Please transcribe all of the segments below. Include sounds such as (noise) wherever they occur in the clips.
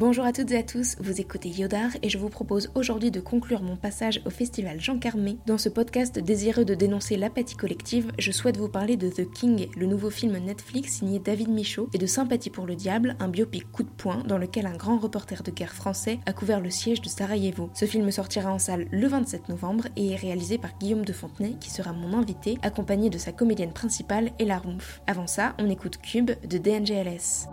Bonjour à toutes et à tous, vous écoutez Yodar et je vous propose aujourd'hui de conclure mon passage au festival Jean Carmé. Dans ce podcast désireux de dénoncer l'apathie collective, je souhaite vous parler de The King, le nouveau film Netflix signé David Michaud, et de Sympathie pour le diable, un biopic coup de poing dans lequel un grand reporter de guerre français a couvert le siège de Sarajevo. Ce film sortira en salle le 27 novembre et est réalisé par Guillaume de Fontenay qui sera mon invité, accompagné de sa comédienne principale Ella Rumpf. Avant ça, on écoute Cube de DNGLS.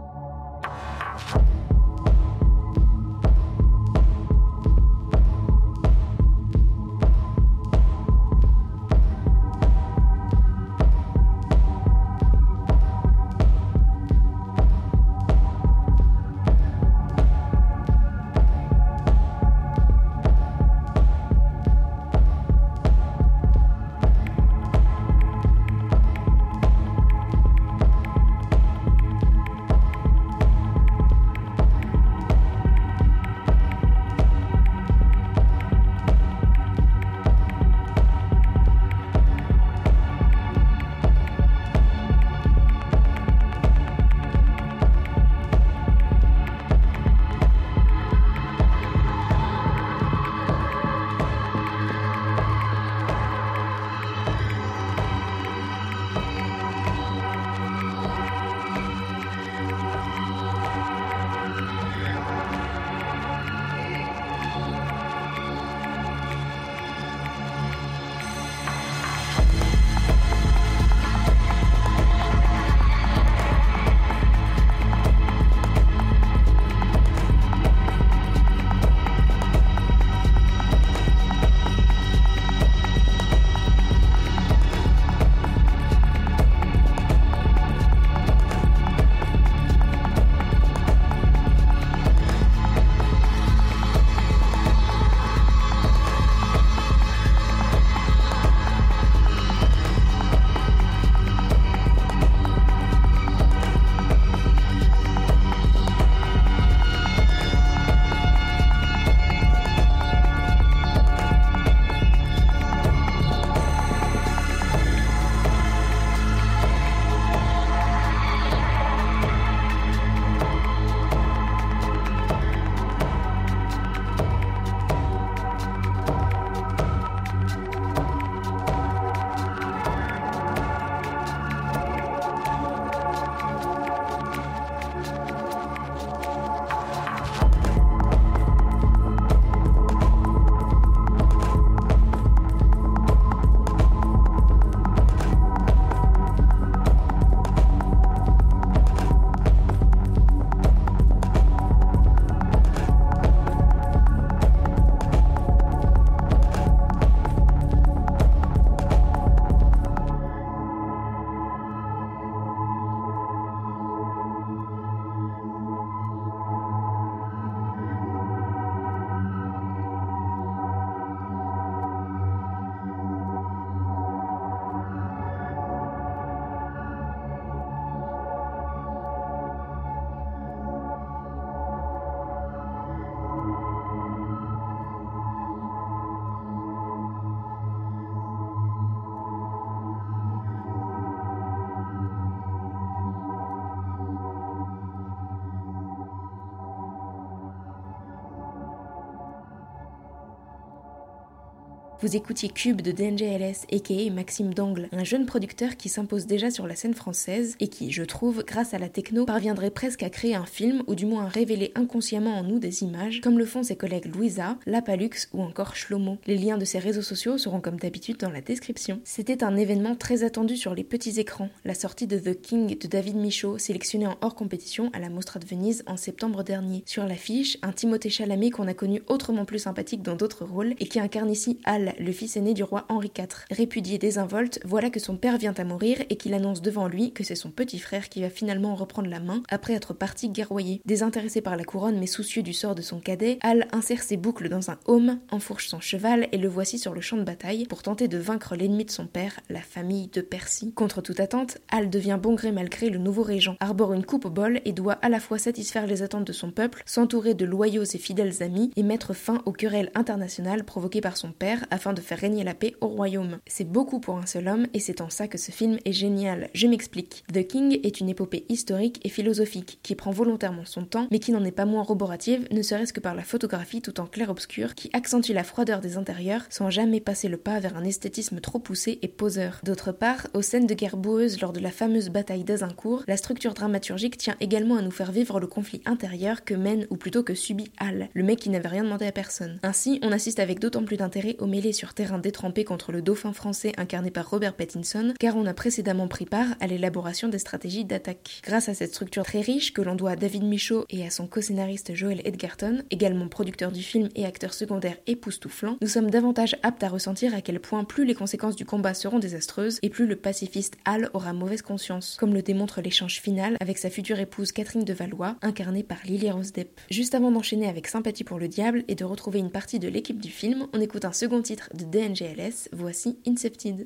Vous écoutiez Cube de DNGLS, aka Maxime Dangle, un jeune producteur qui s'impose déjà sur la scène française et qui, je trouve, grâce à la techno, parviendrait presque à créer un film ou du moins à révéler inconsciemment en nous des images, comme le font ses collègues Louisa, Lapalux ou encore Shlomo. Les liens de ses réseaux sociaux seront comme d'habitude dans la description. C'était un événement très attendu sur les petits écrans, la sortie de The King de David Michaud, sélectionné en hors compétition à la Mostra de Venise en septembre dernier. Sur l'affiche, un Timothée Chalamet qu'on a connu autrement plus sympathique dans d'autres rôles et qui incarne ici Al le fils aîné du roi Henri IV. Répudié désinvolte, voilà que son père vient à mourir et qu'il annonce devant lui que c'est son petit frère qui va finalement reprendre la main après être parti guerroyer. Désintéressé par la couronne mais soucieux du sort de son cadet, Hal insère ses boucles dans un home, enfourche son cheval et le voici sur le champ de bataille pour tenter de vaincre l'ennemi de son père, la famille de Percy. Contre toute attente, Hal devient bon gré malgré le nouveau régent, arbore une coupe au bol et doit à la fois satisfaire les attentes de son peuple, s'entourer de loyaux et fidèles amis et mettre fin aux querelles internationales provoquées par son père afin de faire régner la paix au royaume. C'est beaucoup pour un seul homme et c'est en ça que ce film est génial. Je m'explique. The King est une épopée historique et philosophique qui prend volontairement son temps mais qui n'en est pas moins roborative, ne serait-ce que par la photographie tout en clair-obscur qui accentue la froideur des intérieurs sans jamais passer le pas vers un esthétisme trop poussé et poseur. D'autre part, aux scènes de guerre boueuse lors de la fameuse bataille d'Azincourt, la structure dramaturgique tient également à nous faire vivre le conflit intérieur que mène ou plutôt que subit Hal, le mec qui n'avait rien demandé à personne. Ainsi, on assiste avec d'autant plus d'intérêt aux mêlées sur terrain détrempé contre le dauphin français incarné par Robert Pattinson, car on a précédemment pris part à l'élaboration des stratégies d'attaque. Grâce à cette structure très riche que l'on doit à David Michaud et à son co-scénariste Joel Edgerton, également producteur du film et acteur secondaire époustouflant, nous sommes davantage aptes à ressentir à quel point plus les conséquences du combat seront désastreuses et plus le pacifiste Hal aura mauvaise conscience, comme le démontre l'échange final avec sa future épouse Catherine de Valois, incarnée par Lily Rose Depp. Juste avant d'enchaîner avec Sympathie pour le diable et de retrouver une partie de l'équipe du film, on écoute un second titre de DNGLS, voici Incepted.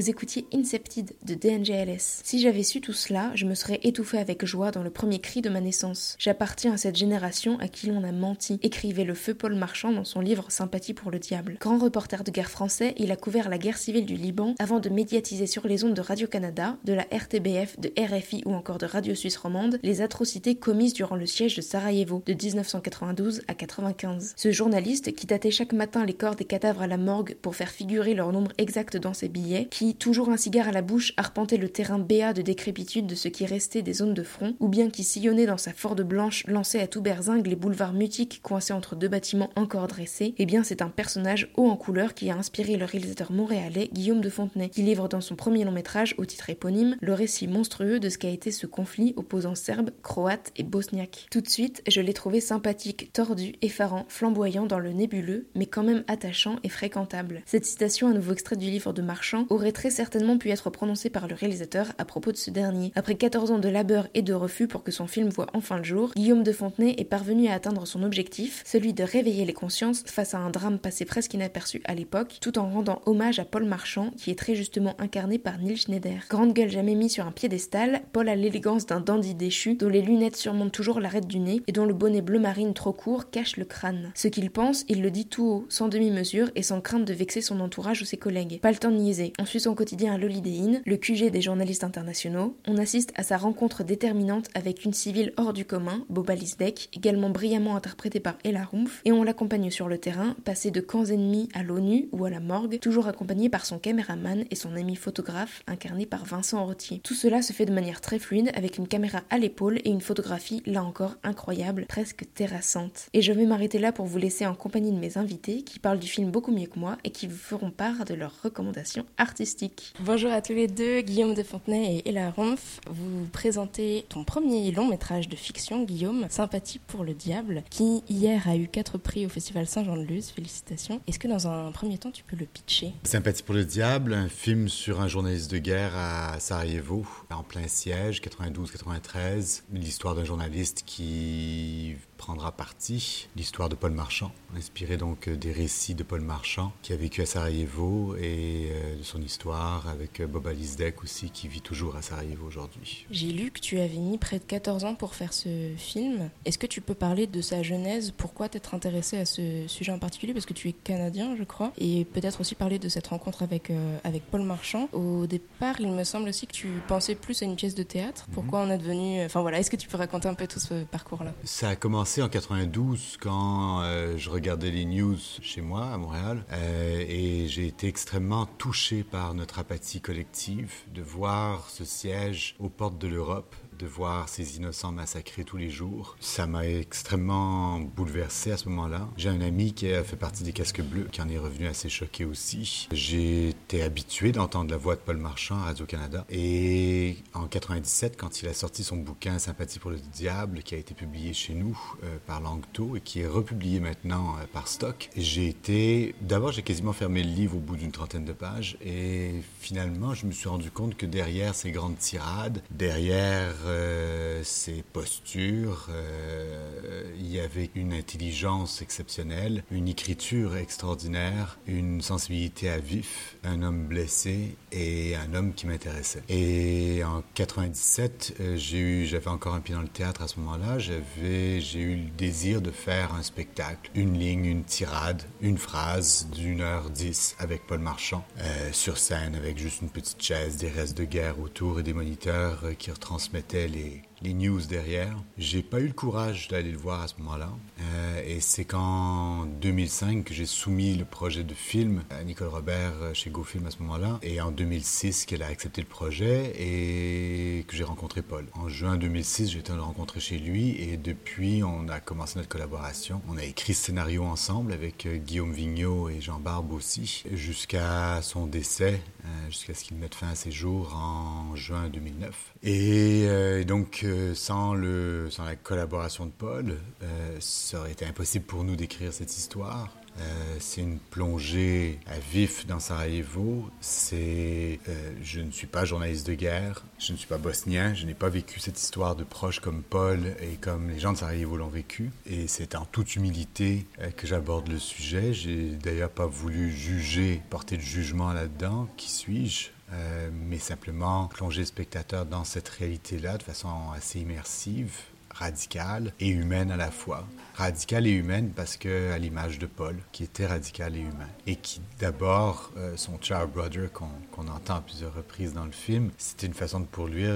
Vous écoutiez de DNGLS. Si j'avais su tout cela, je me serais étouffé avec joie dans le premier cri de ma naissance. J'appartiens à cette génération à qui l'on a menti, écrivait le feu Paul Marchand dans son livre Sympathie pour le diable. Grand reporter de guerre français, il a couvert la guerre civile du Liban avant de médiatiser sur les ondes de Radio-Canada, de la RTBF, de RFI ou encore de Radio Suisse romande les atrocités commises durant le siège de Sarajevo de 1992 à 95. Ce journaliste, qui datait chaque matin les corps des cadavres à la morgue pour faire figurer leur nombre exact dans ses billets, qui toujours un cigare à la bouche, arpentait le terrain béat de décrépitude de ce qui restait des zones de front, ou bien qui sillonnait dans sa Forde blanche, lançait à tout berzingue les boulevards mutiques coincés entre deux bâtiments encore dressés, eh bien c'est un personnage haut en couleur qui a inspiré le réalisateur montréalais Guillaume de Fontenay, qui livre dans son premier long métrage au titre éponyme le récit monstrueux de ce qu'a été ce conflit opposant serbes, croates et bosniaques. Tout de suite, je l'ai trouvé sympathique, tordu, effarant, flamboyant dans le nébuleux, mais quand même attachant et fréquentable. Cette citation, à nouveau extrait du livre de Marchand, aurait très certainement pu être prononcé par le réalisateur à propos de ce dernier. Après 14 ans de labeur et de refus pour que son film voit enfin le jour, Guillaume de Fontenay est parvenu à atteindre son objectif, celui de réveiller les consciences face à un drame passé presque inaperçu à l'époque, tout en rendant hommage à Paul Marchand, qui est très justement incarné par Neil Schneider. Grande gueule jamais mis sur un piédestal, Paul a l'élégance d'un dandy déchu, dont les lunettes surmontent toujours l'arête du nez et dont le bonnet bleu marine trop court cache le crâne. Ce qu'il pense, il le dit tout haut, sans demi-mesure et sans crainte de vexer son entourage ou ses collègues. Pas le temps de niaiser. On quotidien à le QG des journalistes internationaux, on assiste à sa rencontre déterminante avec une civile hors du commun, Boba Lisdek, également brillamment interprétée par Ella Rumpf, et on l'accompagne sur le terrain, passé de camps ennemis à l'ONU ou à la morgue, toujours accompagné par son caméraman et son ami photographe, incarné par Vincent Rottier. Tout cela se fait de manière très fluide, avec une caméra à l'épaule et une photographie, là encore, incroyable, presque terrassante. Et je vais m'arrêter là pour vous laisser en compagnie de mes invités, qui parlent du film beaucoup mieux que moi et qui vous feront part de leurs recommandations artistiques. Bonjour à tous les deux, Guillaume de Fontenay et Ella Rumpf. Vous présentez ton premier long métrage de fiction, Guillaume, Sympathie pour le diable, qui hier a eu quatre prix au Festival Saint-Jean-de-Luz. Félicitations. Est-ce que dans un premier temps, tu peux le pitcher? Sympathie pour le diable, un film sur un journaliste de guerre à Sarajevo, en plein siège, 92-93. L'histoire d'un journaliste qui prendra parti l'histoire de Paul Marchand, inspiré donc des récits de Paul Marchand, qui a vécu à Sarajevo, et euh, de son histoire avec Bob Alisdek aussi, qui vit toujours à Sarajevo aujourd'hui. J'ai lu que tu avais mis près de 14 ans pour faire ce film. Est-ce que tu peux parler de sa genèse? Pourquoi t'être intéressé à ce sujet en particulier? Parce que tu es canadien, je crois, et peut-être aussi parler de cette rencontre avec, euh, avec Paul Marchand. Au départ, il me semble aussi que tu pensais plus à une pièce de théâtre. Mhm. Pourquoi on est devenu... Enfin voilà, est-ce que tu peux raconter un peu tout ce parcours-là? Ça a commencé en 92 quand euh, je regardais les news chez moi à Montréal euh, et j'ai été extrêmement touché par notre apathie collective de voir ce siège aux portes de l'Europe de voir ces innocents massacrés tous les jours. Ça m'a extrêmement bouleversé à ce moment-là. J'ai un ami qui a fait partie des casques bleus, qui en est revenu assez choqué aussi. Été habitué d'entendre la voix de Paul Marchand à Radio-Canada. Et en 97, quand il a sorti son bouquin Sympathie pour le diable, qui a été publié chez nous euh, par Langto et qui est republié maintenant euh, par Stock, j'ai été... D'abord, j'ai quasiment fermé le livre au bout d'une trentaine de pages. Et finalement, je me suis rendu compte que derrière ces grandes tirades, derrière euh, ses postures, euh, il y avait une intelligence exceptionnelle, une écriture extraordinaire, une sensibilité à vif, un homme blessé et un homme qui m'intéressait. Et en 97, euh, j'avais encore un pied dans le théâtre à ce moment-là. J'avais, j'ai eu le désir de faire un spectacle, une ligne, une tirade, une phrase d'une heure dix avec Paul Marchand sur scène avec juste une petite chaise, des restes de guerre autour et des moniteurs qui retransmettaient les, les news derrière. J'ai pas eu le courage d'aller le voir à ce moment-là. Euh, et c'est qu'en 2005 que j'ai soumis le projet de film à Nicole Robert euh, chez GoFilm à ce moment-là. Et en 2006 qu'elle a accepté le projet et que j'ai rencontré Paul. En juin 2006, j'ai été le rencontrer chez lui et depuis, on a commencé notre collaboration. On a écrit ce scénario ensemble avec euh, Guillaume Vigneault et Jean Barbe aussi, jusqu'à son décès, jusqu'à ce qu'il mette fin à ses jours en juin 2009. Et donc, sans, la collaboration de Paul, euh, ça aurait été impossible pour nous d'écrire cette histoire. Euh, c'est une plongée à vif dans Sarajevo. C'est, euh, je ne suis pas journaliste de guerre, je ne suis pas bosnien, je n'ai pas vécu cette histoire de proche comme Paul et comme les gens de Sarajevo l'ont vécu. Et c'est en toute humilité que j'aborde le sujet. J'ai d'ailleurs pas voulu juger, porter de jugement là-dedans. Qui suis-je? Euh, mais simplement plonger le spectateur dans cette réalité-là de façon assez immersive, radicale et humaine à la fois. Radicale et humaine parce que, à l'image de Paul, qui était radical et humain, et qui d'abord, euh, son Child Brother qu'on entend à plusieurs reprises dans le film, c'était une façon de pour lui,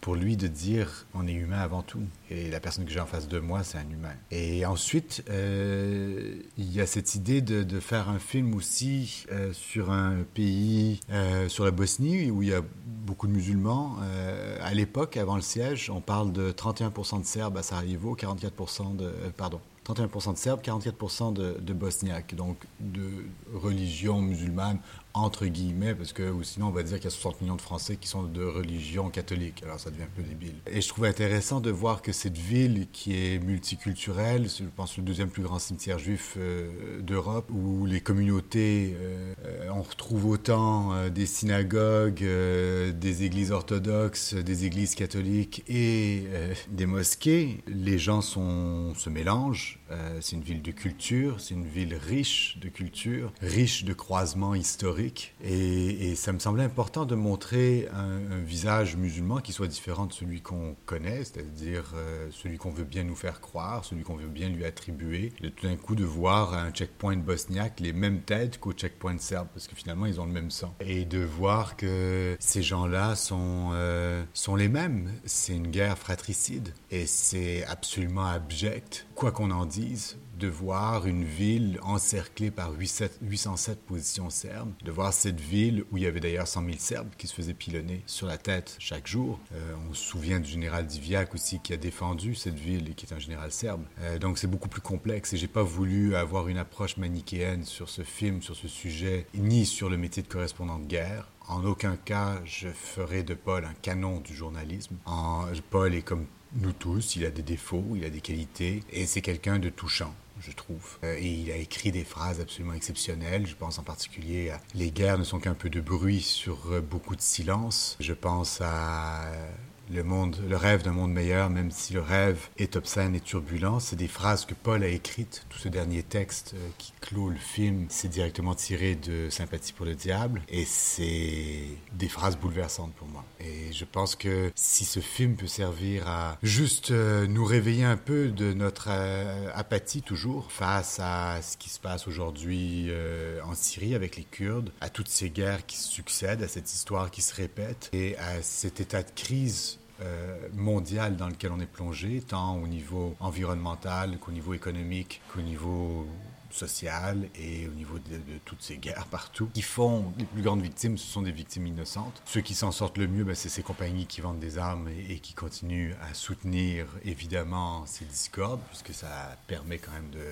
pour lui de dire on est humain avant tout. Et la personne que j'ai en face de moi, c'est un humain. Et ensuite, euh, il y a cette idée de, faire un film aussi euh, sur un pays, sur la Bosnie, où il y a beaucoup de musulmans. à l'époque, avant le siège, on parle de 31% de Serbes à Sarajevo, 44% de... pardon, 31% de Serbes, 44% de, de Bosniaques, donc de religion musulmane entre guillemets, parce que ou sinon on va dire qu'il y a 60 millions de Français qui sont de religion catholique, alors ça devient un peu débile. Et je trouve intéressant de voir que cette ville qui est multiculturelle, je pense le deuxième plus grand cimetière juif euh, d'Europe, où les communautés, euh, on retrouve autant euh, des synagogues, des églises orthodoxes, des églises catholiques et des mosquées, les gens se mélangent, c'est une ville de culture, c'est une ville riche de culture, riche de croisements historiques, et, ça me semblait important de montrer un, visage musulman qui soit différent de celui qu'on connaît, c'est-à-dire euh, celui qu'on veut bien nous faire croire, celui qu'on veut bien lui attribuer. De tout d'un coup, de voir à un checkpoint bosniaque les mêmes têtes qu'au checkpoint serbe, parce que finalement, ils ont le même sang. Et de voir que ces gens-là sont, euh, sont les mêmes. C'est une guerre fratricide. Et c'est absolument abject, quoi qu'on en dise de voir une ville encerclée par 807 positions serbes, de voir cette ville où il y avait d'ailleurs 100 000 Serbes qui se faisaient pilonner sur la tête chaque jour. Euh, on se souvient du général Diviak aussi qui a défendu cette ville et qui est un général serbe. Euh, donc c'est beaucoup plus complexe et j'ai pas voulu avoir une approche manichéenne sur ce film, sur ce sujet, ni sur le métier de correspondant de guerre En aucun cas, je ferai de Paul un canon du journalisme. Paul est comme nous tous, il a des défauts, il a des qualités, et c'est quelqu'un de touchant je trouve. Euh, et il a écrit des phrases absolument exceptionnelles. Je pense en particulier à Les guerres ne sont qu'un peu de bruit sur beaucoup de silence. Je pense à le monde, le rêve d'un monde meilleur, même si le rêve est obscène et turbulent. C'est des phrases que Paul a écrites. Tout ce dernier texte euh, qui clôt le film, c'est directement tiré de Sympathie pour le diable. Et c'est des phrases bouleversantes pour moi. Et je pense que si ce film peut servir à juste euh, nous réveiller un peu de notre euh, apathie toujours face à ce qui se passe aujourd'hui en Syrie avec les Kurdes, à toutes ces guerres qui se succèdent, à cette histoire qui se répète et à cet état de crise mondial dans lequel on est plongé, tant au niveau environnemental qu'au niveau économique, qu'au niveau sociale et au niveau de, toutes ces guerres partout, qui font les plus grandes victimes, ce sont des victimes innocentes. Ceux qui s'en sortent le mieux, ben, c'est ces compagnies qui vendent des armes et, qui continuent à soutenir évidemment ces discordes, puisque ça permet quand même de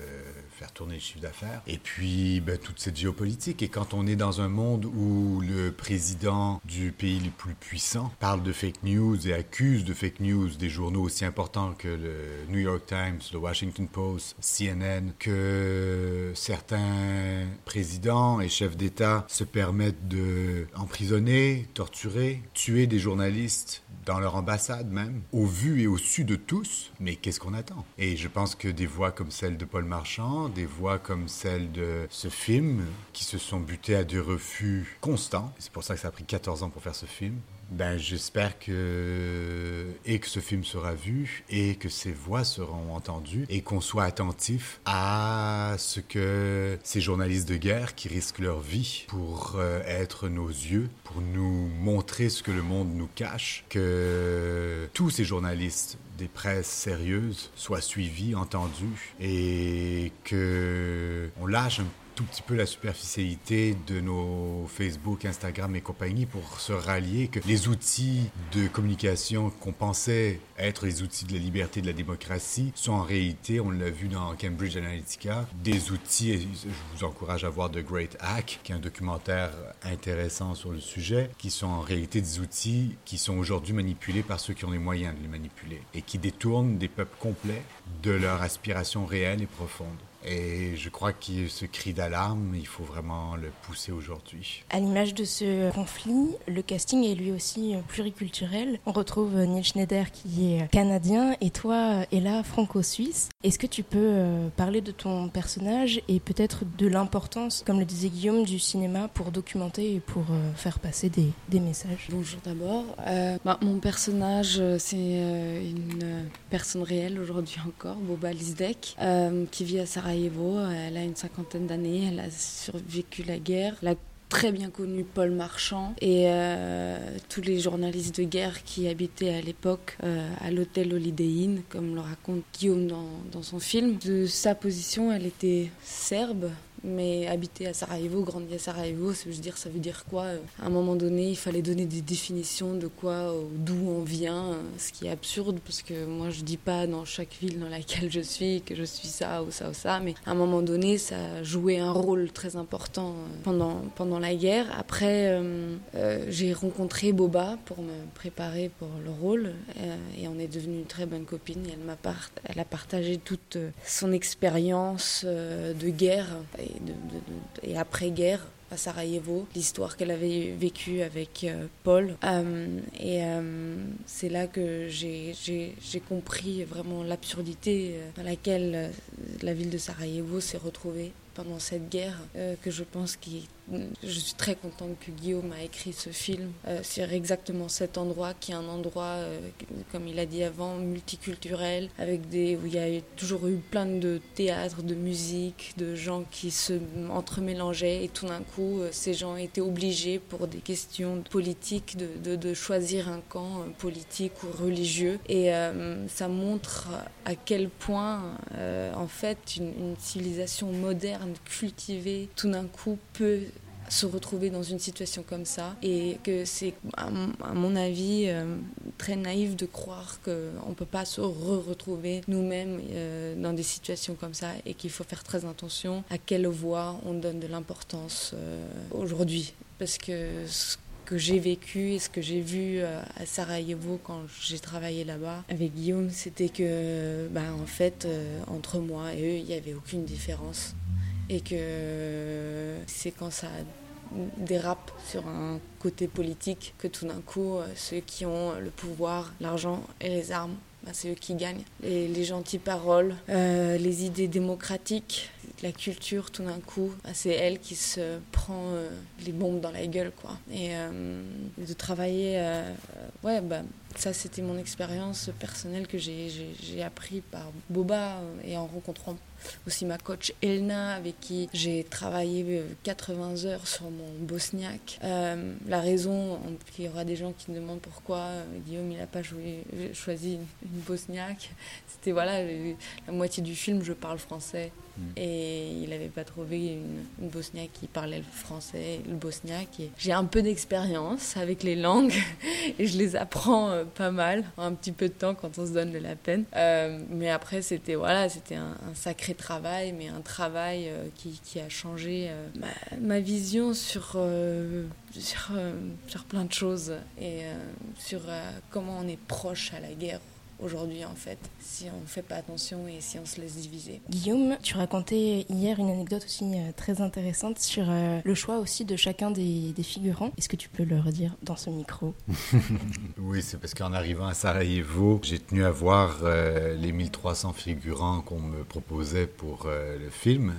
faire tourner le chiffre d'affaires. Et puis ben, toute cette géopolitique. Et quand on est dans un monde où le président du pays le plus puissant parle de fake news et accuse de fake news des journaux aussi importants que le New York Times, le Washington Post, CNN, que certains présidents et chefs d'État se permettent de emprisonner, torturer, tuer des journalistes dans leur ambassade même, au vu et au su de tous, mais qu'est-ce qu'on attend? Et je pense que des voix comme celle de Paul Marchand, des voix comme celle de ce film, qui se sont butées à des refus constants, c'est pour ça que ça a pris 14 ans pour faire ce film, ben, j'espère que et que ce film sera vu et que ces voix seront entendues et qu'on soit attentif à ce que ces journalistes de guerre qui risquent leur vie pour euh, être nos yeux, pour nous montrer ce que le monde nous cache, que tous ces journalistes des presses sérieuses soient suivis, entendus et que on lâche un tout petit peu la superficialité de nos Facebook, Instagram et compagnie pour se rallier que les outils de communication qu'on pensait être les outils de la liberté de la démocratie sont en réalité, on l'a vu dans Cambridge Analytica, des outils, et je vous encourage à voir The Great Hack, qui est un documentaire intéressant sur le sujet, qui sont en réalité des outils qui sont aujourd'hui manipulés par ceux qui ont les moyens de les manipuler et qui détournent des peuples complets de leur aspiration réelle et profonde. Et je crois que ce cri d'alarme, il faut vraiment le pousser aujourd'hui. À l'image de ce conflit, le casting est lui aussi pluriculturel. On retrouve Neil Schneider qui est canadien et toi, Ella, franco-suisse. Est-ce que tu peux euh, parler de ton personnage et peut-être de l'importance, comme le disait Guillaume, du cinéma pour documenter et pour euh, faire passer des, des messages? Bonjour d'abord. Euh, bah, mon personnage, c'est une personne réelle aujourd'hui encore, Boba Lizdek, qui vit à Sarajevo elle a une cinquantaine d'années, elle a survécu la guerre. Elle a très bien connu Paul Marchand et euh, tous les journalistes de guerre qui habitaient à l'époque euh, à l'hôtel Holiday Inn, comme le raconte Guillaume dans, dans son film. De sa position, elle était serbe, mais habiter à Sarajevo, grandir à Sarajevo, ça veut dire, quoi euh, À un moment donné, il fallait donner des définitions de quoi, euh, d'où on vient, euh, ce qui est absurde parce que moi je dis pas dans chaque ville dans laquelle je suis que je suis ça ou ça ou ça, mais à un moment donné, ça joué un rôle très important pendant, pendant la guerre. Après, j'ai rencontré Boba pour me préparer pour le rôle et on est devenu une très bonne copine et elle, m'a elle a partagé toute son expérience de guerre et après-guerre à Sarajevo, l'histoire qu'elle avait vécue avec euh, Paul. Euh, et euh, c'est là que j'ai compris vraiment l'absurdité dans laquelle la ville de Sarajevo s'est retrouvée pendant cette guerre, que je pense qui je suis très contente que Guillaume a écrit ce film euh, sur exactement cet endroit qui est un endroit, euh, comme il a dit avant, multiculturel, avec des, où il y a toujours eu plein de théâtres, de musique, de gens qui se entremélangeaient et tout d'un coup, euh, ces gens étaient obligés pour des questions politiques de, de, choisir un camp politique ou religieux. Et ça montre à quel point, en fait, une civilisation moderne, cultivée, tout d'un coup peut se retrouver dans une situation comme ça et que c'est à mon avis euh, très naïf de croire qu'on ne peut pas se re-retrouver nous-mêmes euh, dans des situations comme ça et qu'il faut faire très attention à quelle voix on donne de l'importance euh, aujourd'hui parce que que j'ai vécu et ce que j'ai vu à Sarajevo quand j'ai travaillé là-bas avec Guillaume, c'était que, ben, en fait, entre moi et eux, il n'y avait aucune différence. Et que c'est quand ça dérape sur un côté politique que tout d'un coup, ceux qui ont le pouvoir, l'argent et les armes bah, c'est eux qui gagnent. Les, les gentilles paroles, euh, les idées démocratiques, la culture, tout d'un coup, bah, c'est elle qui se prend euh, les bombes dans la gueule, quoi. Et euh, de travailler, ouais, bah, ça c'était mon expérience personnelle que j'ai appris par Boba et en rencontrant aussi ma coach Elna, avec qui j'ai travaillé 80 euh, heures sur mon bosniaque. Euh, la raison, il y aura des gens qui me demandent pourquoi euh, Guillaume il n'a pas joué, choisi une, bosniaque, c'était voilà, la moitié du film je parle français. Mm. Et il n'avait pas trouvé une, bosniaque qui parlait le français, le bosniaque. J'ai un peu d'expérience avec les langues (laughs) et je les apprends pas mal, un petit peu de temps quand on se donne de la peine. mais après, c'était voilà, c'était un, sacré travail, mais un travail euh, qui, a changé euh, ma, vision sur, euh, sur, sur, plein de choses et sur comment on est proche à la guerre aujourd'hui en fait, si on ne fait pas attention et si on se laisse diviser. Guillaume, tu racontais hier une anecdote aussi euh, très intéressante sur euh, le choix aussi de chacun des, figurants. Est-ce que tu peux le redire dans ce micro? (laughs) Oui, c'est parce qu'en arrivant à Sarajevo, j'ai tenu à voir euh, les 1300 figurants qu'on me proposait pour le film,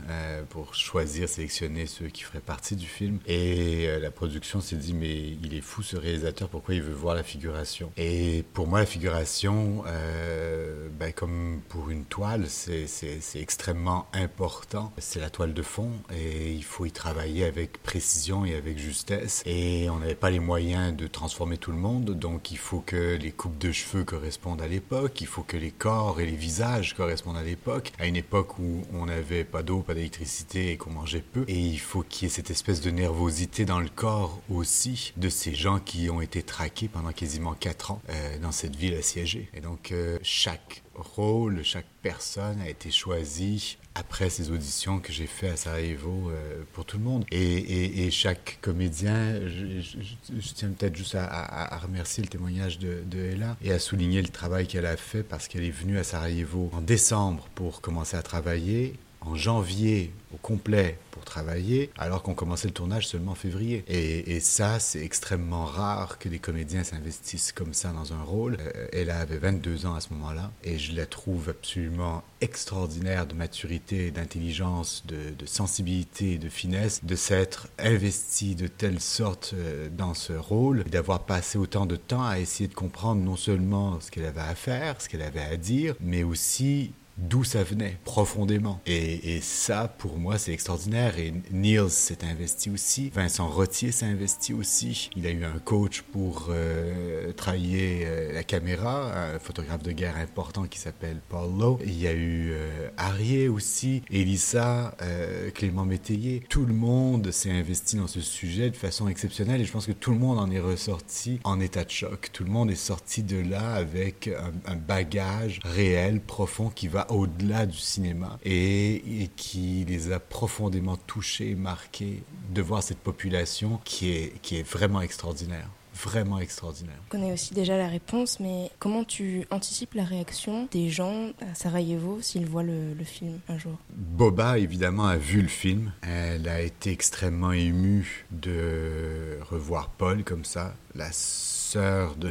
pour choisir, sélectionner ceux qui feraient partie du film. Et la production s'est dit, mais il est fou ce réalisateur, pourquoi il veut voir la figuration? Et pour moi, la figuration, euh, ben, comme pour une toile, c'est extrêmement important. C'est la toile de fond et il faut y travailler avec précision et avec justesse. Et on n'avait pas les moyens de transformer tout le monde, donc il faut que les coupes de cheveux correspondent à l'époque, il faut que les corps et les visages correspondent à l'époque, à une époque où on n'avait pas d'eau, pas d'électricité et qu'on mangeait peu. Et il faut qu'il y ait cette espèce de nervosité dans le corps aussi de ces gens qui ont été traqués pendant quasiment quatre ans euh, dans cette ville assiégée. Donc euh, chaque rôle, chaque personne a été choisi après ces auditions que j'ai fait à Sarajevo euh, pour tout le monde. Et, chaque comédien, je, tiens peut-être juste à, remercier le témoignage de, de, Ella et à souligner le travail qu'elle a fait parce qu'elle est venue à Sarajevo en décembre pour commencer à travailler. En janvier, au complet, travailler, alors qu'on commençait le tournage seulement en février. Et, ça, c'est extrêmement rare que des comédiens s'investissent comme ça dans un rôle. Euh, elle avait 22 ans à ce moment-là, et je la trouve absolument extraordinaire de maturité, d'intelligence, de, sensibilité, de finesse, de s'être investie de telle sorte euh, dans ce rôle, d'avoir passé autant de temps à essayer de comprendre non seulement ce qu'elle avait à faire, ce qu'elle avait à dire, mais aussi d'où ça venait profondément. Et, ça, pour moi, c'est extraordinaire. Et Niels s'est investi aussi. Vincent Rottier s'est investi aussi. Il a eu un coach pour euh, travailler euh, la caméra, un photographe de guerre important qui s'appelle Paul Lowe. Il y a eu euh, aussi, Elissa, euh, Clément Métayer. Tout le monde s'est investi dans ce sujet de façon exceptionnelle et je pense que tout le monde en est ressorti en état de choc. Tout le monde est sorti de là avec un, un bagage réel, profond, qui va au-delà du cinéma et, qui les a profondément touchés, marqués de voir cette population qui est, qui est vraiment extraordinaire vraiment extraordinaire. On connaît aussi déjà la réponse, mais comment tu anticipes la réaction des gens à Sarajevo s'ils voient le, le, film un jour? Boba, évidemment, a vu le film. Elle a été extrêmement émue de revoir Paul comme ça, la sœur de,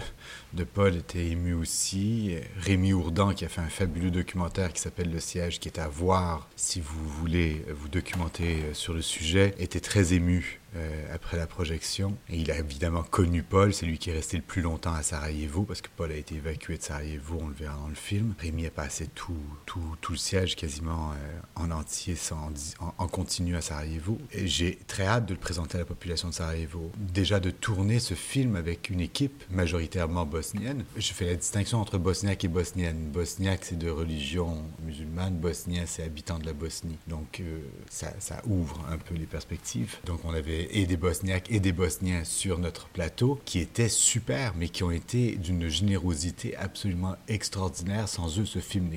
de Paul était ému aussi. Rémi Ourdan, qui a fait un fabuleux documentaire qui s'appelle Le siège, qui est à voir si vous voulez vous documenter sur le sujet, était très ému euh, après la projection. Et il a évidemment connu Paul, c'est lui qui est resté le plus longtemps à Sarajevo, parce que Paul a été évacué de Sarajevo, on le verra dans le film. Rémi a passé tout, tout, tout le siège quasiment euh, en entier, sans, en, en, continu à Sarajevo. J'ai très hâte de le présenter à la population de Sarajevo. Déjà de tourner ce film avec une équipe majoritairement bosnienne. Je fais la distinction entre bosniaque et bosnienne. Bosniaque, c'est de religion musulmane, bosnien, c'est habitant de la Bosnie. Donc, euh, ça, ça, ouvre un peu les perspectives. Donc, on avait et des bosniaques et des bosniens sur notre plateau qui étaient super, mais qui ont été d'une générosité absolument extraordinaire. Sans eux, ce film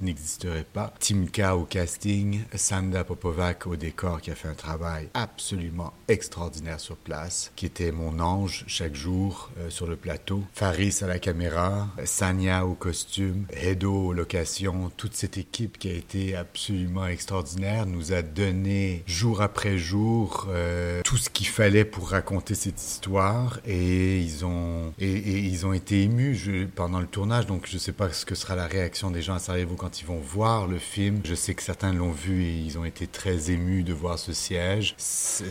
n'existerait pas. Timka au casting, Sanda Popovac au décor qui a fait un travail absolument extraordinaire sur place, qui était mon ange chaque jour euh, sur le plateau. Faris à la caméra, Sanya au costume, Hedo aux locations, toute cette équipe qui a été absolument extraordinaire nous a donné jour après jour euh, tout ce qu'il fallait pour raconter cette histoire et ils ont et, ils ont été émus pendant le tournage donc je sais pas ce que sera la réaction des gens à Sarajevo quand ils vont voir le film. Je sais que certains l'ont vu et ils ont été très émus de voir ce siège. C'est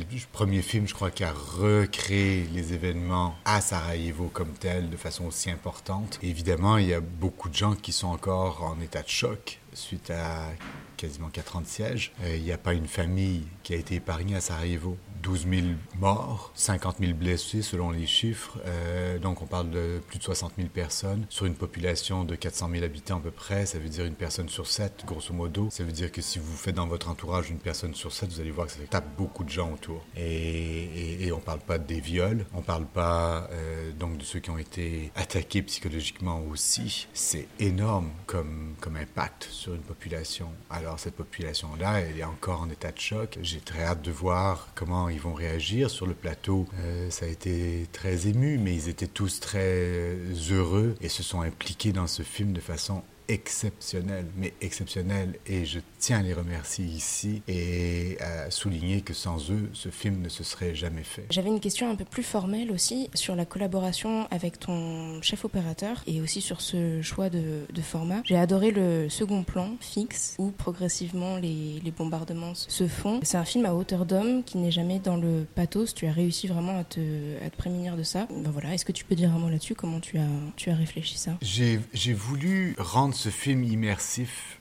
le premier film je crois qui a recréé les événements à Sarajevo comme tel de façon aussi importante. évidemment, il y a beaucoup de gens qui sont encore en état de choc suite à quasiment 4 ans de siège. Euh, il n'y a pas une famille qui a été épargnée à Sarajevo. 12 000 morts, 50 000 blessés selon les chiffres. Euh, donc on parle de plus de 60 000 personnes sur une population de 400 000 habitants à peu près. Ça veut dire une personne sur sept, grosso modo. Ça veut dire que si vous faites dans votre entourage une personne sur sept, vous allez voir que ça tape beaucoup de gens autour. Et, et, et on parle pas des viols, on parle pas euh, donc de ceux qui ont été attaqués psychologiquement aussi. C'est énorme comme, comme impact sur une population. Alors cette population-là, elle est encore en état de choc. J'ai très hâte de voir comment ils vont réagir. Sur le plateau, euh, ça a été très ému, mais ils étaient tous très heureux et se sont impliqués dans ce film de façon exceptionnel, mais exceptionnel. Et je tiens à les remercier ici et à souligner que sans eux, ce film ne se serait jamais fait. J'avais une question un peu plus formelle aussi sur la collaboration avec ton chef opérateur et aussi sur ce choix de, de format. J'ai adoré le second plan fixe où progressivement les, les bombardements se font. C'est un film à hauteur d'homme qui n'est jamais dans le pathos. Tu as réussi vraiment à te, à te prémunir de ça. Ben voilà. Est-ce que tu peux dire un mot là-dessus? Comment tu as, tu as réfléchi ça? J'ai voulu rendre ce film immersif.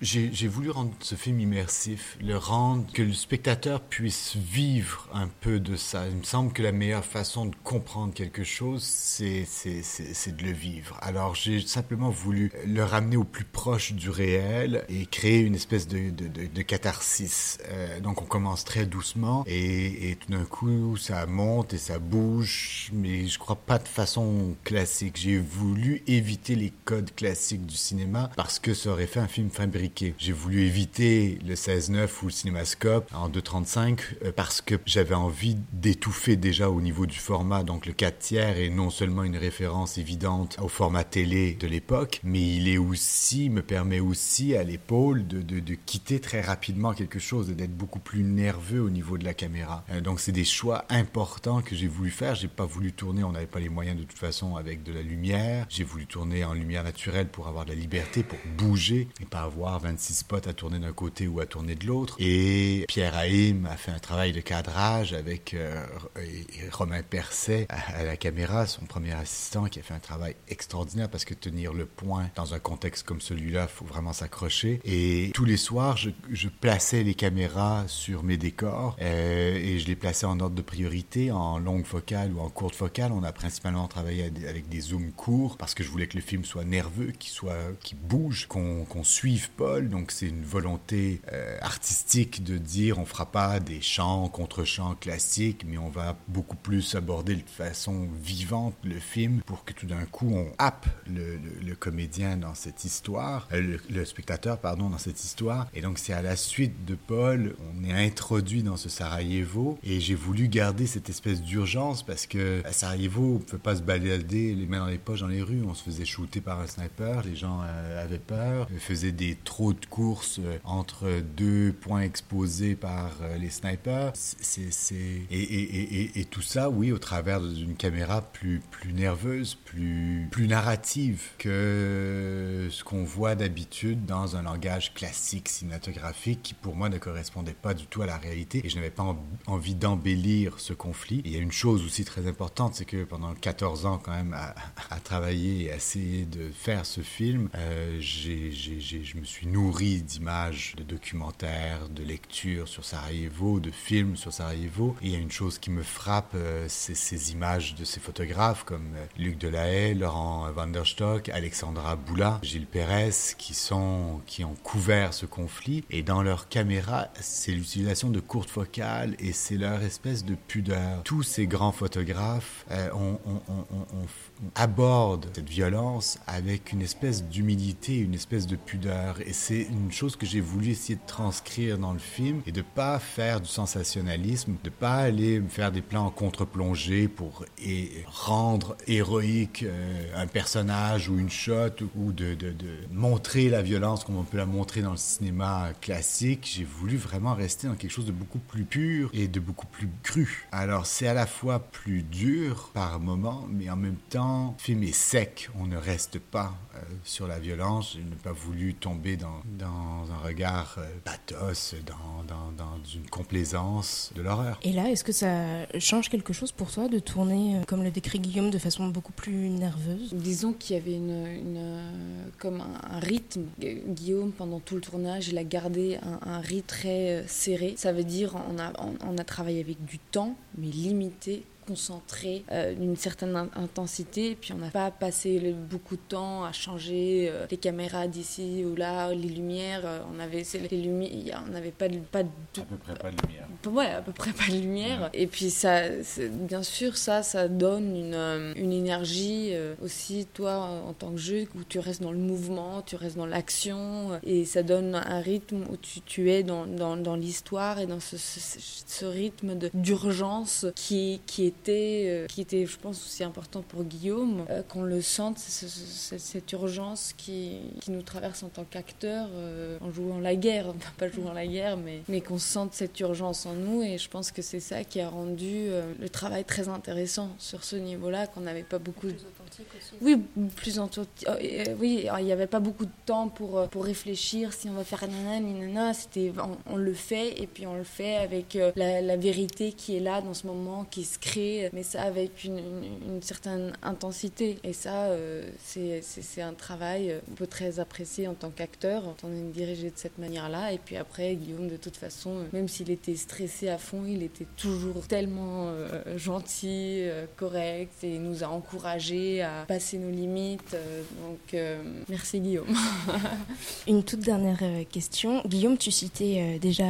J'ai voulu rendre ce film immersif, le rendre que le spectateur puisse vivre un peu de ça. Il me semble que la meilleure façon de comprendre quelque chose, c'est de le vivre. Alors j'ai simplement voulu le ramener au plus proche du réel et créer une espèce de, catharsis. Euh, donc on commence très doucement et, et tout d'un coup ça monte et ça bouge, mais je crois pas de façon classique. J'ai voulu éviter les codes classiques du cinéma parce que ça aurait fait un film fabriqué. J'ai voulu éviter le 16-9 ou le cinémascope en 2.35 euh, parce que j'avais envie d'étouffer déjà au niveau du format. Donc le 4 tiers est non seulement une référence évidente au format télé de l'époque, mais il est aussi, me permet aussi à l'épaule de, de, de, quitter très rapidement quelque chose et d'être beaucoup plus nerveux au niveau de la caméra. Euh, donc c'est des choix importants que j'ai voulu faire. J'ai pas voulu tourner, on n'avait pas les moyens de toute façon avec de la lumière. J'ai voulu tourner en lumière naturelle pour avoir de la liberté pour bouger et pas avoir 26 spots à tourner d'un côté ou à tourner de l'autre. Et Pierre Haïm a fait un travail de cadrage avec euh, Romain Percet à, la caméra, son premier assistant, qui a fait un travail extraordinaire parce que tenir le point dans un contexte comme celui-là, faut vraiment s'accrocher. Et tous les soirs, je, je, plaçais les caméras sur mes décors euh, et je les plaçais en ordre de priorité, en longue focale ou en courte focale. On a principalement travaillé avec des zooms courts parce que je voulais que le film soit nerveux, qu'il soit qui bouge, qu'on qu suive Paul. Donc c'est une volonté euh, artistique de dire on fera pas des chants contre chants classiques, mais on va beaucoup plus aborder de façon vivante le film pour que tout d'un coup on happe le, comédien dans cette histoire, euh, le, spectateur pardon dans cette histoire. Et donc c'est à la suite de Paul, on est introduit dans ce Sarajevo et j'ai voulu garder cette espèce d'urgence parce que Sarajevo on peut pas se balader les mains dans les poches dans les rues, on se faisait shooter par un sniper, les gens euh, avait peur, faisait des trop de courses euh, entre deux points exposés par euh, les snipers. C'est, c'est... Et, et, et, et, tout ça, oui, au travers d'une caméra plus, plus nerveuse, plus, plus narrative que ce qu'on voit d'habitude dans un langage classique cinématographique qui, pour moi, ne correspondait pas du tout à la réalité et je n'avais pas en, envie d'embellir ce conflit. Il y a une chose aussi très importante, c'est que pendant 14 ans, quand même, à, à travailler et à essayer de faire ce film, Euh, je me suis nourri d'images, de documentaires, de lectures sur Sarajevo, de films sur Sarajevo. Il y a une chose qui me frappe, euh, c'est ces images de ces photographes comme euh, Luc Delahaye, Laurent Van der Stock, Alexandra Boula, Gilles Pérez, qui, sont, qui ont couvert ce conflit. Et dans leur caméra, c'est l'utilisation de courtes focales et c'est leur espèce de pudeur. Tous ces grands photographes ont, abordent cette violence avec une espèce d'humilité, une espèce de pudeur. Et c'est une chose que j'ai voulu essayer de transcrire dans le film et de pas faire du sensationnalisme, de pas aller faire des plans en contre-plongée pour rendre héroïque euh, un personnage ou une shot ou de, de, de, montrer la violence comme on peut la montrer dans le cinéma classique. J'ai voulu vraiment rester dans quelque chose de beaucoup plus pur et de beaucoup plus cru. Alors c'est à la fois plus dur par moment, mais en même temps, le film est sec. On ne reste pas euh, sur la violence. Je n'ai pas voulu tomber dans, dans un regard euh, pathos, dans, dans, dans, une complaisance de l'horreur. Et là, est-ce que ça change quelque chose pour toi de tourner, euh, comme le décrit Guillaume, de façon beaucoup plus nerveuse? Disons qu'il y avait une, une comme un, rythme. Guillaume, pendant tout le tournage, il a gardé un, un rythme très serré. Ça veut dire on a, on a travaillé avec du temps, mais limité concentré euh, d'une certaine intensité. Puis on n'a pas passé beaucoup de temps à changer euh, les caméras d'ici ou là, les lumières. Euh, on avait les lumières, on n'avait pas de, pas de, à peu près pas de lumière. Ouais, à peu près pas de lumière. Et puis ça, bien sûr, ça, ça donne une, une énergie aussi, toi, en tant que jeu, où tu restes dans le mouvement, tu restes dans l'action, et ça donne un rythme où tu, tu es dans, dans, dans l'histoire et dans ce, ce, ce rythme d'urgence qui, qui est euh, qui était, je pense, aussi important pour Guillaume, euh, qu'on le sente, cette urgence qui, qui, nous traverse en tant qu'acteur euh, en jouant la guerre, (laughs) pas jouant la guerre, mais, mais qu'on sente cette urgence en nous. Et je pense que c'est ça qui a rendu le travail très intéressant sur ce niveau-là, qu'on n'avait pas beaucoup. Oui, plus authentique. oui, il n'y avait pas beaucoup de temps pour, pour réfléchir si on va faire nanana, nanana. C'était, on, le fait et puis on le fait avec la, vérité qui est là dans ce moment, qui se crée mais ça avec une, certaine intensité. Et ça, euh, c'est un travail euh, on peut très apprécier en tant qu'acteur, quand on est dirigé de cette manière-là. Et puis après, Guillaume, de toute façon, euh, même s'il était stressé à fond, il était toujours tellement gentil, correct, et nous a encouragés à passer nos limites. donc, merci Guillaume. (laughs) une toute dernière question. Guillaume, tu citais déjà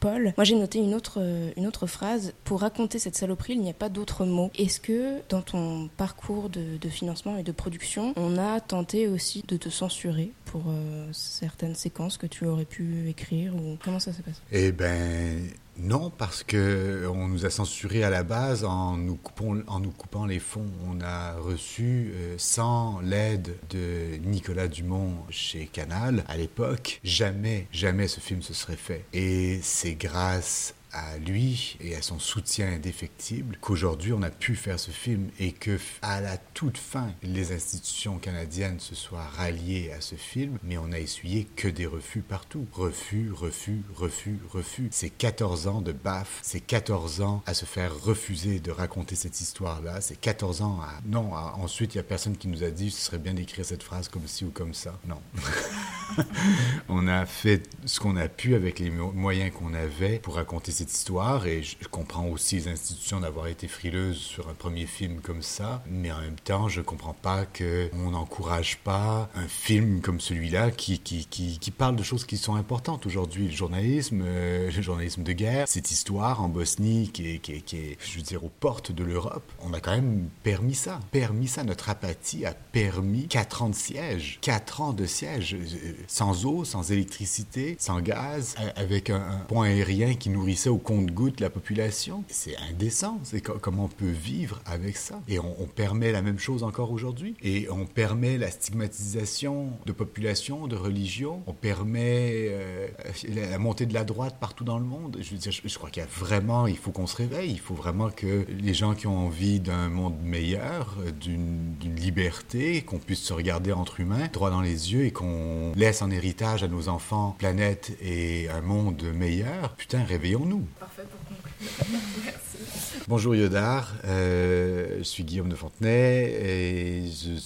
Paul. Moi, j'ai noté une autre, une autre phrase. Pour raconter cette saloperie, il n'y a pas d'autre mots. Est-ce que dans ton parcours de, financement et de production, on a tenté aussi de te censurer pour euh, certaines séquences que tu aurais pu écrire ou comment ça s'est passé? Eh ben non, parce que on nous a censuré à la base en nous coupant, les fonds. On a reçu, euh, sans l'aide de Nicolas Dumont chez Canal à l'époque, jamais, jamais ce film se serait fait. Et c'est grâce à lui et à son soutien indéfectible qu'aujourd'hui on a pu faire ce film et que à la toute fin les institutions canadiennes se soient ralliées à ce film mais on a essuyé que des refus partout. Refus refus refus refus. C'est 14 ans de baf c'est 14 ans à se faire refuser de raconter cette histoire là c'est 14 ans à non ensuite il y a personne qui nous a dit ce serait bien d'écrire cette phrase comme ci ou comme ça. Non (laughs) (laughs) on a fait ce qu'on a pu avec les moyens qu'on avait pour raconter cette histoire et je comprends aussi les institutions d'avoir été frileuses sur un premier film comme ça, mais en même temps, je comprends pas qu'on n'encourage pas un film comme celui-là qui, qui, qui, parle de choses qui sont importantes aujourd'hui. Le journalisme, euh, le journalisme de guerre, cette histoire en Bosnie qui est, qui est, je veux dire, aux portes de l'Europe, on a quand même permis ça. Permis ça. Notre apathie a permis 4 ans de siège. 4 ans de siège. Euh, sans eau, sans électricité, sans gaz, avec un, un pont aérien qui nourrissait au compte-goutte la population. C'est indécent. C'est comment on peut vivre avec ça? Et on, permet la même chose encore aujourd'hui. Et on permet la stigmatisation de population, de religion. On permet euh, la montée de la droite partout dans le monde. Je je, crois qu'il y a vraiment, il faut qu'on se réveille. Il faut vraiment que les gens qui ont envie d'un monde meilleur, d'une liberté, qu'on puisse se regarder entre humains, droit dans les yeux et qu'on laisse en héritage à nos enfants planète et un monde meilleur. Putain, réveillons-nous. Parfait pour conclure. Merci. Bonjour Yodar, euh, je suis Guillaume de Fontenay et je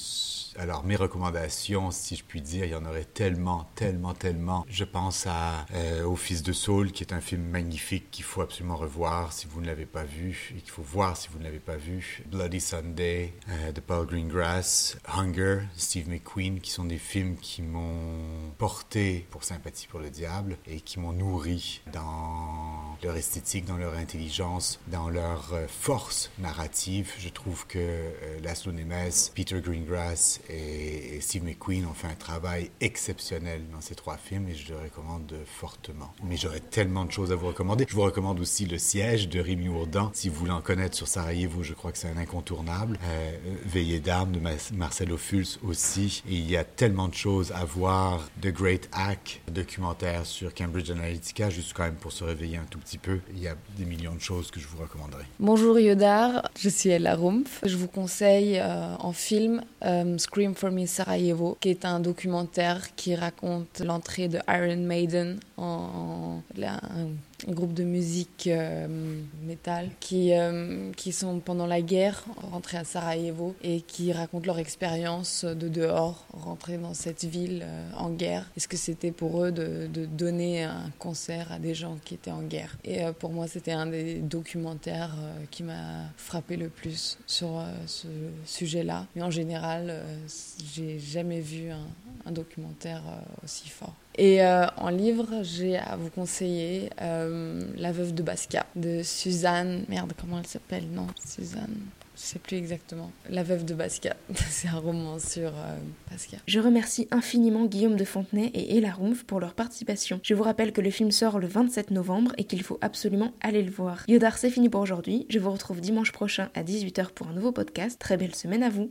Alors, mes recommandations, si je puis dire, il y en aurait tellement, tellement, tellement. Je pense à euh, Au Fils de Saul, qui est un film magnifique qu'il faut absolument revoir si vous ne l'avez pas vu et qu'il faut voir si vous ne l'avez pas vu. Bloody Sunday euh, de Paul Greengrass, Hunger, Steve McQueen, qui sont des films qui m'ont porté pour sympathie pour le diable et qui m'ont nourri dans leur esthétique, dans leur intelligence, dans leur euh, force narrative. Je trouve que euh, Laszlo Nemes, Peter Greengrass et, Steve McQueen ont fait un travail exceptionnel dans ces trois films et je le recommande fortement. Mais j'aurais tellement de choses à vous recommander. Je vous recommande aussi Le Siège de Rémi Ourdan. Si vous voulez en connaître sur Sarajevo, je crois que c'est un incontournable. Euh, Veillée d'armes de Marcelo Fulz aussi. Et il y a tellement de choses à voir. The Great Hack, documentaire sur Cambridge Analytica, juste quand même pour se réveiller un tout petit peu. Il y a des millions de choses que je vous recommanderais. Bonjour Yodar, je suis Ella Rumpf. Je vous conseille euh, en film euh, Scream for Me Sarajevo, qui est un documentaire qui raconte l'entrée de Iron Maiden en, un, groupe de musique euh, métal qui, qui sont pendant la guerre rentrés à Sarajevo et qui racontent leur expérience de dehors, rentrer dans cette ville en guerre. Est-ce que c'était pour eux de, de, donner un concert à des gens qui étaient en guerre? Et pour moi, c'était un des documentaires qui m'a frappé le plus sur ce sujet-là. Mais en général, euh, j'ai jamais vu un, documentaire euh, aussi fort. Et euh, en livre, j'ai à vous conseiller La veuve de Basquiat de Suzanne. Merde, comment elle s'appelle? Non, Suzanne. Je sais plus exactement. La veuve de Basquiat. (laughs) C'est un roman sur euh. Je remercie infiniment Guillaume de Fontenay et Ella Rumpf pour leur participation. Je vous rappelle que le film sort le 27 novembre et qu'il faut absolument aller le voir. Yodar, c'est fini pour aujourd'hui. Je vous retrouve dimanche prochain à 18h pour un nouveau podcast. Très belle semaine à vous.